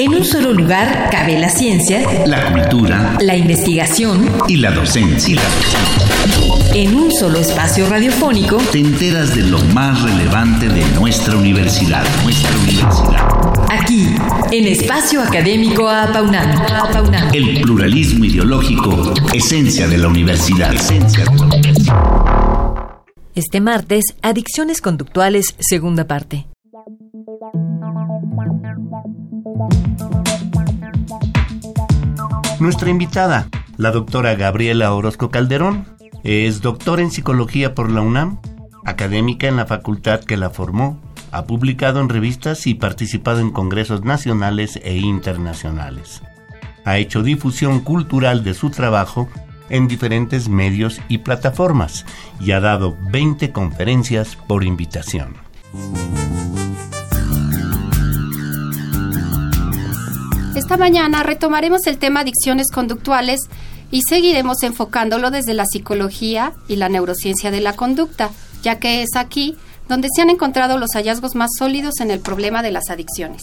En un solo lugar cabe la ciencia, la cultura, la investigación y la docencia. En un solo espacio radiofónico te enteras de lo más relevante de nuestra universidad, nuestra universidad. Aquí, en Espacio Académico Apaunam. El pluralismo ideológico, esencia de la universidad. Esencia de la universidad. Este martes, Adicciones Conductuales, segunda parte. Nuestra invitada, la doctora Gabriela Orozco Calderón, es doctora en psicología por la UNAM, académica en la facultad que la formó, ha publicado en revistas y participado en congresos nacionales e internacionales. Ha hecho difusión cultural de su trabajo en diferentes medios y plataformas y ha dado 20 conferencias por invitación. Esta mañana retomaremos el tema adicciones conductuales y seguiremos enfocándolo desde la psicología y la neurociencia de la conducta, ya que es aquí donde se han encontrado los hallazgos más sólidos en el problema de las adicciones.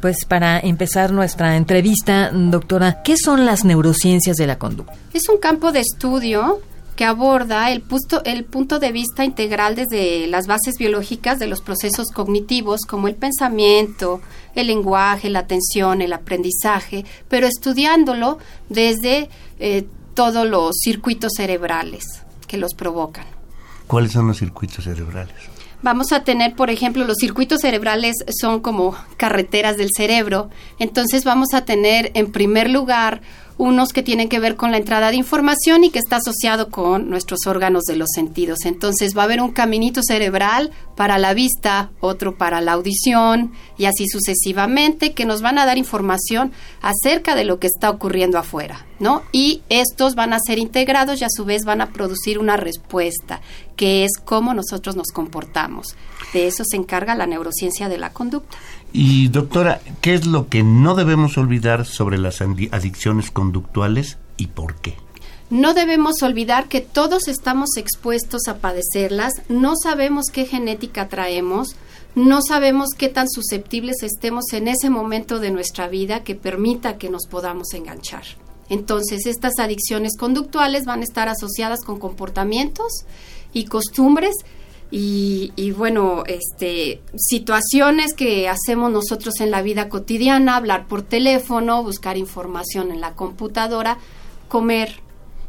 Pues para empezar nuestra entrevista, doctora, ¿qué son las neurociencias de la conducta? Es un campo de estudio que aborda el, el punto de vista integral desde las bases biológicas de los procesos cognitivos como el pensamiento, el lenguaje, la atención, el aprendizaje, pero estudiándolo desde eh, todos los circuitos cerebrales que los provocan. ¿Cuáles son los circuitos cerebrales? Vamos a tener, por ejemplo, los circuitos cerebrales son como carreteras del cerebro. Entonces vamos a tener, en primer lugar, unos que tienen que ver con la entrada de información y que está asociado con nuestros órganos de los sentidos. Entonces va a haber un caminito cerebral para la vista, otro para la audición y así sucesivamente que nos van a dar información acerca de lo que está ocurriendo afuera, ¿no? Y estos van a ser integrados y a su vez van a producir una respuesta, que es cómo nosotros nos comportamos. De eso se encarga la neurociencia de la conducta. Y doctora, ¿qué es lo que no debemos olvidar sobre las adicciones conductuales y por qué? No debemos olvidar que todos estamos expuestos a padecerlas, no sabemos qué genética traemos, no sabemos qué tan susceptibles estemos en ese momento de nuestra vida que permita que nos podamos enganchar. Entonces, estas adicciones conductuales van a estar asociadas con comportamientos y costumbres y, bueno, este, situaciones que hacemos nosotros en la vida cotidiana, hablar por teléfono, buscar información en la computadora, comer,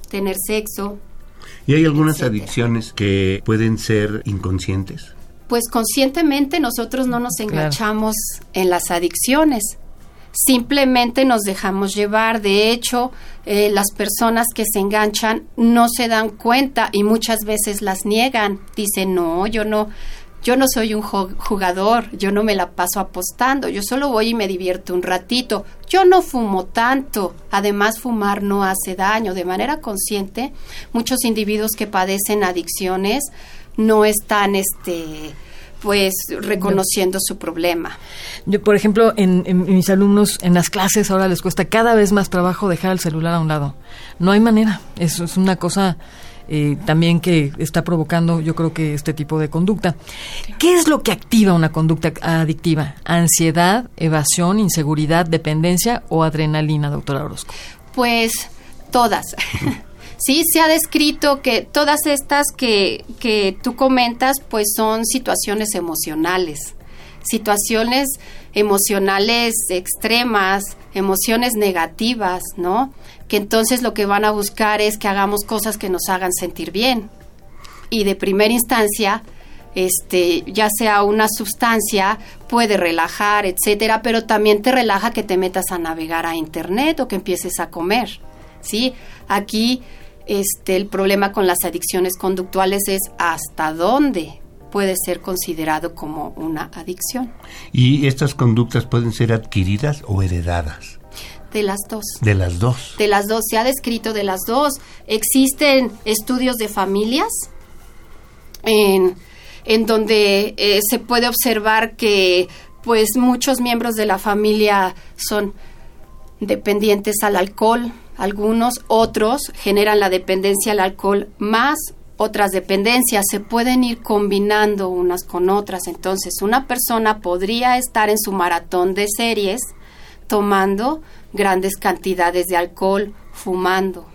tener sexo. ¿Y hay algunas adicciones que pueden ser inconscientes? Pues conscientemente nosotros no nos enganchamos en las adicciones simplemente nos dejamos llevar. De hecho, eh, las personas que se enganchan no se dan cuenta y muchas veces las niegan. Dicen, no, yo no, yo no soy un jugador, yo no me la paso apostando, yo solo voy y me divierto un ratito, yo no fumo tanto, además fumar no hace daño, de manera consciente, muchos individuos que padecen adicciones no están este pues reconociendo su problema. Yo, por ejemplo, en, mis alumnos, en las clases ahora les cuesta cada vez más trabajo dejar el celular a un lado. No hay manera. Eso es una cosa eh, también que está provocando, yo creo que este tipo de conducta. ¿Qué es lo que activa una conducta adictiva? ¿Ansiedad, evasión, inseguridad, dependencia o adrenalina, doctora Orozco? Pues todas. Sí, se ha descrito que todas estas que, que tú comentas, pues son situaciones emocionales, situaciones emocionales extremas, emociones negativas, ¿no? Que entonces lo que van a buscar es que hagamos cosas que nos hagan sentir bien. Y de primera instancia, este, ya sea una sustancia, puede relajar, etcétera, pero también te relaja que te metas a navegar a internet o que empieces a comer. ¿Sí? Aquí este, el problema con las adicciones conductuales es hasta dónde puede ser considerado como una adicción. ¿Y estas conductas pueden ser adquiridas o heredadas? De las dos. De las dos. De las dos. Se ha descrito de las dos. Existen estudios de familias en, donde eh, se puede observar que pues muchos miembros de la familia son dependientes al alcohol, algunos, otros generan la dependencia al alcohol más otras dependencias, se pueden ir combinando unas con otras. Entonces, una persona podría estar en su maratón de series tomando grandes cantidades de alcohol, fumando.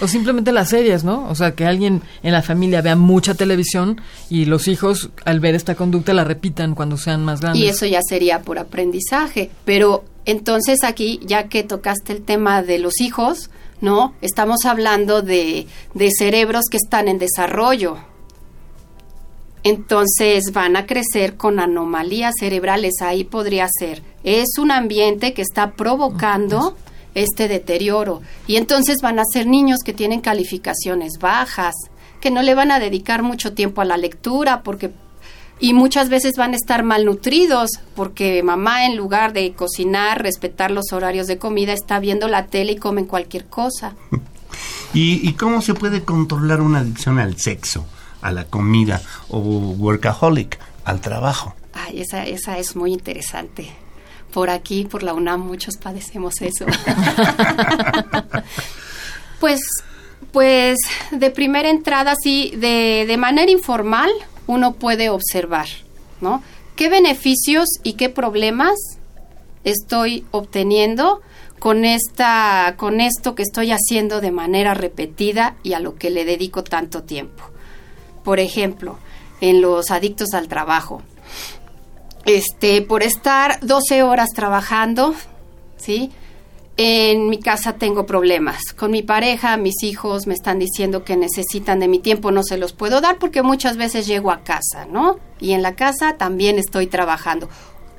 O simplemente las series, ¿no? O sea, que alguien en la familia vea mucha televisión y los hijos, al ver esta conducta, la repitan cuando sean más grandes. Y eso ya sería por aprendizaje. Pero entonces aquí, ya que tocaste el tema de los hijos, ¿no? Estamos hablando de, de cerebros que están en desarrollo. Entonces van a crecer con anomalías cerebrales, ahí podría ser. Es un ambiente que está provocando este deterioro. Y entonces van a ser niños que tienen calificaciones bajas, que no le van a dedicar mucho tiempo a la lectura porque y muchas veces van a estar malnutridos porque mamá en lugar de cocinar, respetar los horarios de comida, está viendo la tele y comen cualquier cosa. ¿Y, cómo se puede controlar una adicción al sexo, a la comida o workaholic, al trabajo? Ay, esa, esa es muy interesante por aquí, por la UNAM, muchos padecemos eso. pues, pues de primera entrada, sí, de, de manera informal, uno puede observar, ¿no? ¿Qué beneficios y qué problemas estoy obteniendo con esta con esto que estoy haciendo de manera repetida y a lo que le dedico tanto tiempo? Por ejemplo, en los adictos al trabajo este, por estar 12 horas trabajando, ¿sí? En mi casa tengo problemas. Con mi pareja, mis hijos me están diciendo que necesitan de mi tiempo, no se los puedo dar porque muchas veces llego a casa, ¿no? Y en la casa también estoy trabajando.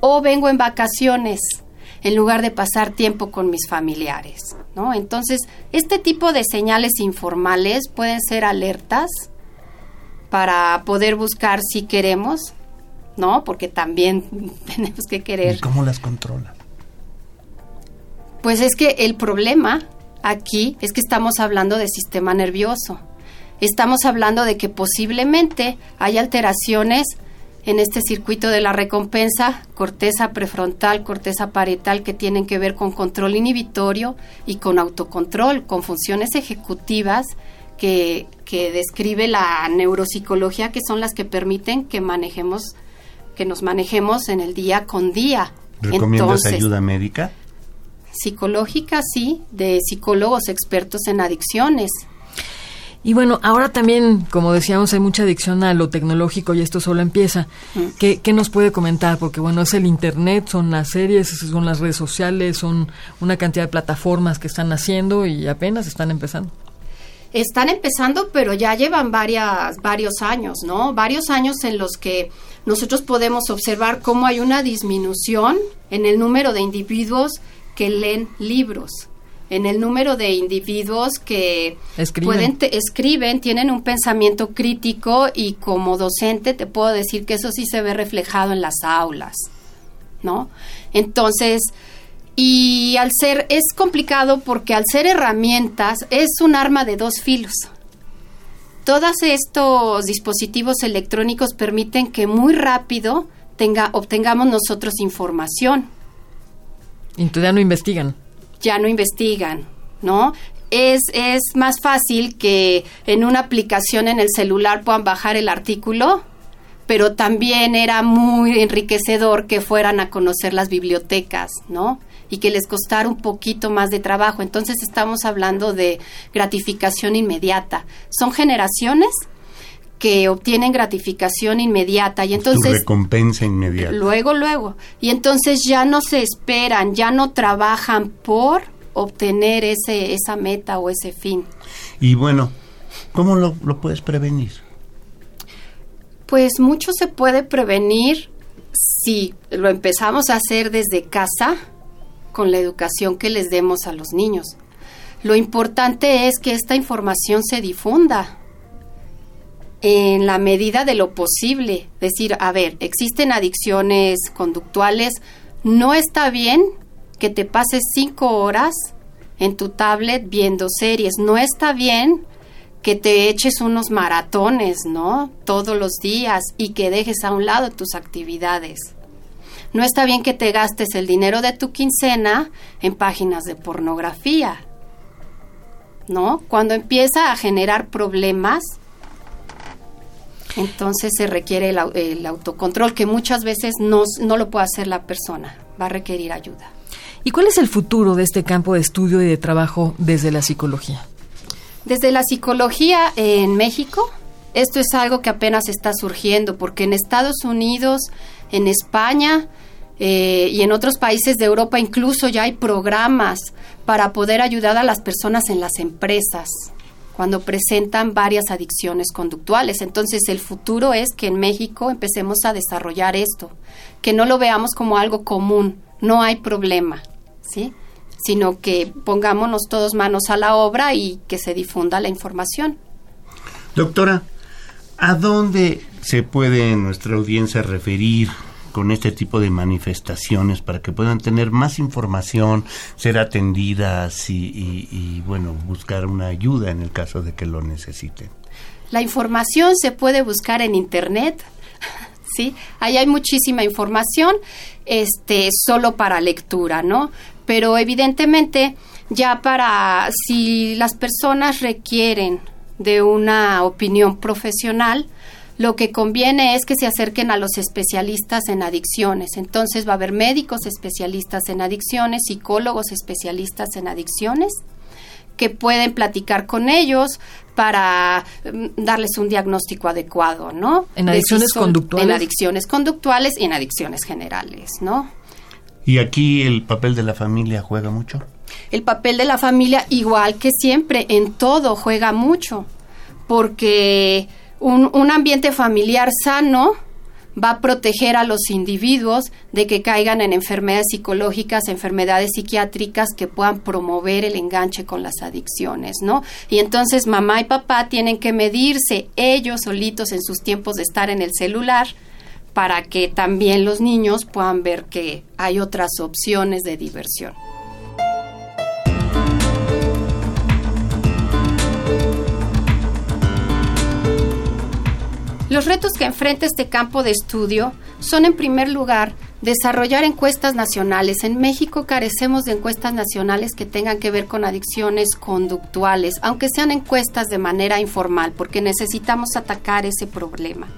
O vengo en vacaciones en lugar de pasar tiempo con mis familiares, ¿no? Entonces, este tipo de señales informales pueden ser alertas para poder buscar si queremos ¿no? Porque también tenemos que querer. ¿Y cómo las controla? Pues es que el problema aquí es que estamos hablando de sistema nervioso. Estamos hablando de que posiblemente hay alteraciones en este circuito de la recompensa, corteza prefrontal, corteza parietal, que tienen que ver con control inhibitorio y con autocontrol, con funciones ejecutivas que, que describe la neuropsicología, que son las que permiten que manejemos que nos manejemos en el día con día. ¿Recomiendas ayuda médica? Psicológica, sí, de psicólogos expertos en adicciones. Y bueno, ahora también, como decíamos, hay mucha adicción a lo tecnológico y esto solo empieza. ¿Qué, ¿Qué, nos puede comentar? Porque bueno, es el Internet, son las series, son las redes sociales, son una cantidad de plataformas que están haciendo y apenas están empezando están empezando, pero ya llevan varias, varios años, ¿no? Varios años en los que nosotros podemos observar cómo hay una disminución en el número de individuos que leen libros, en el número de individuos que escriben. pueden escriben, tienen un pensamiento crítico y como docente te puedo decir que eso sí se ve reflejado en las aulas, ¿no? Entonces, y al ser, es complicado porque al ser herramientas es un arma de dos filos. Todos estos dispositivos electrónicos permiten que muy rápido tenga, obtengamos nosotros información. Entonces ya no investigan. Ya no investigan, ¿no? Es, es más fácil que en una aplicación en el celular puedan bajar el artículo pero también era muy enriquecedor que fueran a conocer las bibliotecas, ¿no? Y que les costara un poquito más de trabajo. Entonces estamos hablando de gratificación inmediata. Son generaciones que obtienen gratificación inmediata y entonces tu recompensa inmediata. Luego, luego. Y entonces ya no se esperan, ya no trabajan por obtener ese esa meta o ese fin. Y bueno, ¿cómo lo, lo puedes prevenir? Pues mucho se puede prevenir si lo empezamos a hacer desde casa con la educación que les demos a los niños. Lo importante es que esta información se difunda en la medida de lo posible. Decir, a ver, existen adicciones conductuales, no está bien que te pases cinco horas en tu tablet viendo series, no está bien que te eches unos maratones, ¿no? Todos los días y que dejes a un lado tus actividades. No está bien que te gastes el dinero de tu quincena en páginas de pornografía, ¿no? Cuando empieza a generar problemas, entonces se requiere el, autocontrol que muchas veces no, no lo puede hacer la persona, va a requerir ayuda. ¿Y cuál es el futuro de este campo de estudio y de trabajo desde la psicología? Desde la psicología en México, esto es algo que apenas está surgiendo, porque en Estados Unidos, en España eh, y en otros países de Europa incluso ya hay programas para poder ayudar a las personas en las empresas cuando presentan varias adicciones conductuales. Entonces el futuro es que en México empecemos a desarrollar esto, que no lo veamos como algo común, no hay problema, ¿sí? sino que pongámonos todos manos a la obra y que se difunda la información. Doctora, ¿a dónde se puede nuestra audiencia referir con este tipo de manifestaciones para que puedan tener más información, ser atendidas y, bueno, buscar una ayuda en el caso de que lo necesiten? La información se puede buscar en Internet, ¿sí? Ahí hay muchísima información, este, solo para lectura, ¿no? Pero evidentemente ya para, si las personas requieren de una opinión profesional, lo que conviene es que se acerquen a los especialistas en adicciones. Entonces va a haber médicos especialistas en adicciones, psicólogos especialistas en adicciones, que pueden platicar con ellos para mm, darles un diagnóstico adecuado, ¿no? En adicciones conductuales. En adicciones conductuales y en adicciones generales, ¿no? ¿Y aquí el papel de la familia juega mucho? El papel de la familia, igual que siempre, en todo juega mucho, porque un, un ambiente familiar sano va a proteger a los individuos de que caigan en enfermedades psicológicas, enfermedades psiquiátricas que puedan promover el enganche con las adicciones, ¿no? Y entonces mamá y papá tienen que medirse ellos solitos en sus tiempos de estar en el celular para que también los niños puedan ver que hay otras opciones de diversión. Los retos que enfrenta este campo de estudio son, en primer lugar, desarrollar encuestas nacionales. En México carecemos de encuestas nacionales que tengan que ver con adicciones conductuales, aunque sean encuestas de manera informal, porque necesitamos atacar ese problema.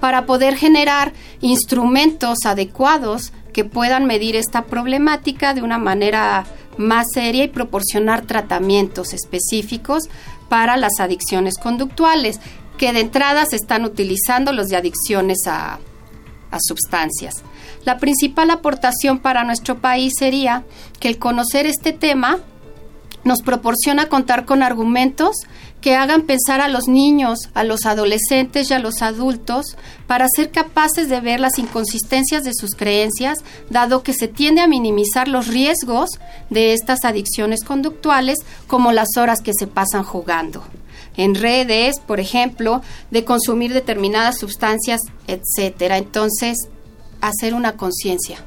Para poder generar instrumentos adecuados que puedan medir esta problemática de una manera más seria y proporcionar tratamientos específicos para las adicciones conductuales que de entrada se están utilizando los de adicciones a, a sustancias. La principal aportación para nuestro país sería que el conocer este tema nos proporciona contar con argumentos que hagan pensar a los niños, a los adolescentes y a los adultos para ser capaces de ver las inconsistencias de sus creencias, dado que se tiende a minimizar los riesgos de estas adicciones conductuales como las horas que se pasan jugando en redes, por ejemplo, de consumir determinadas sustancias, etcétera. Entonces, hacer una conciencia.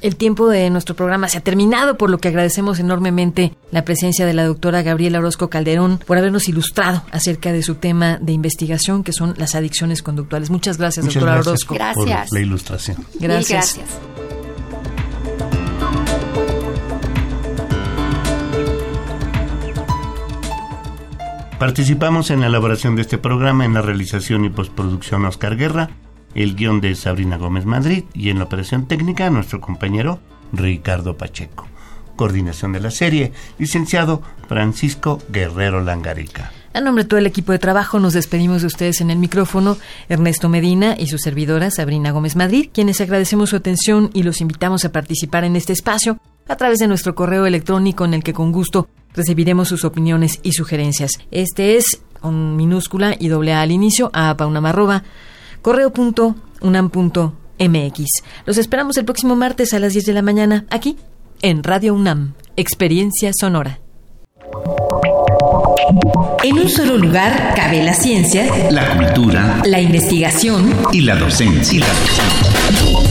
El tiempo de nuestro programa se ha terminado, por lo que agradecemos enormemente la presencia de la doctora Gabriela Orozco Calderón por habernos ilustrado acerca de su tema de investigación, que son las adicciones conductuales. Muchas gracias, doctora Orozco. Gracias. Por la ilustración. Gracias. gracias. Participamos en la elaboración de este programa en la realización y postproducción Oscar Guerra, el guion de Sabrina Gómez Madrid y en la operación técnica nuestro compañero Ricardo Pacheco. Coordinación de la serie, licenciado Francisco Guerrero Langarica. A nombre de todo el equipo de trabajo nos despedimos de ustedes en el micrófono, Ernesto Medina y su servidora Sabrina Gómez Madrid, quienes agradecemos su atención y los invitamos a participar en este espacio a través de nuestro correo electrónico en el que con gusto recibiremos sus opiniones y sugerencias. Este es con minúscula y doble A al inicio, a paunamarroba, correo.unam.mx. Los esperamos el próximo martes a las 10 de la mañana, aquí, en Radio UNAM, Experiencia Sonora. En un solo lugar cabe la ciencia, la cultura, la investigación y la docencia.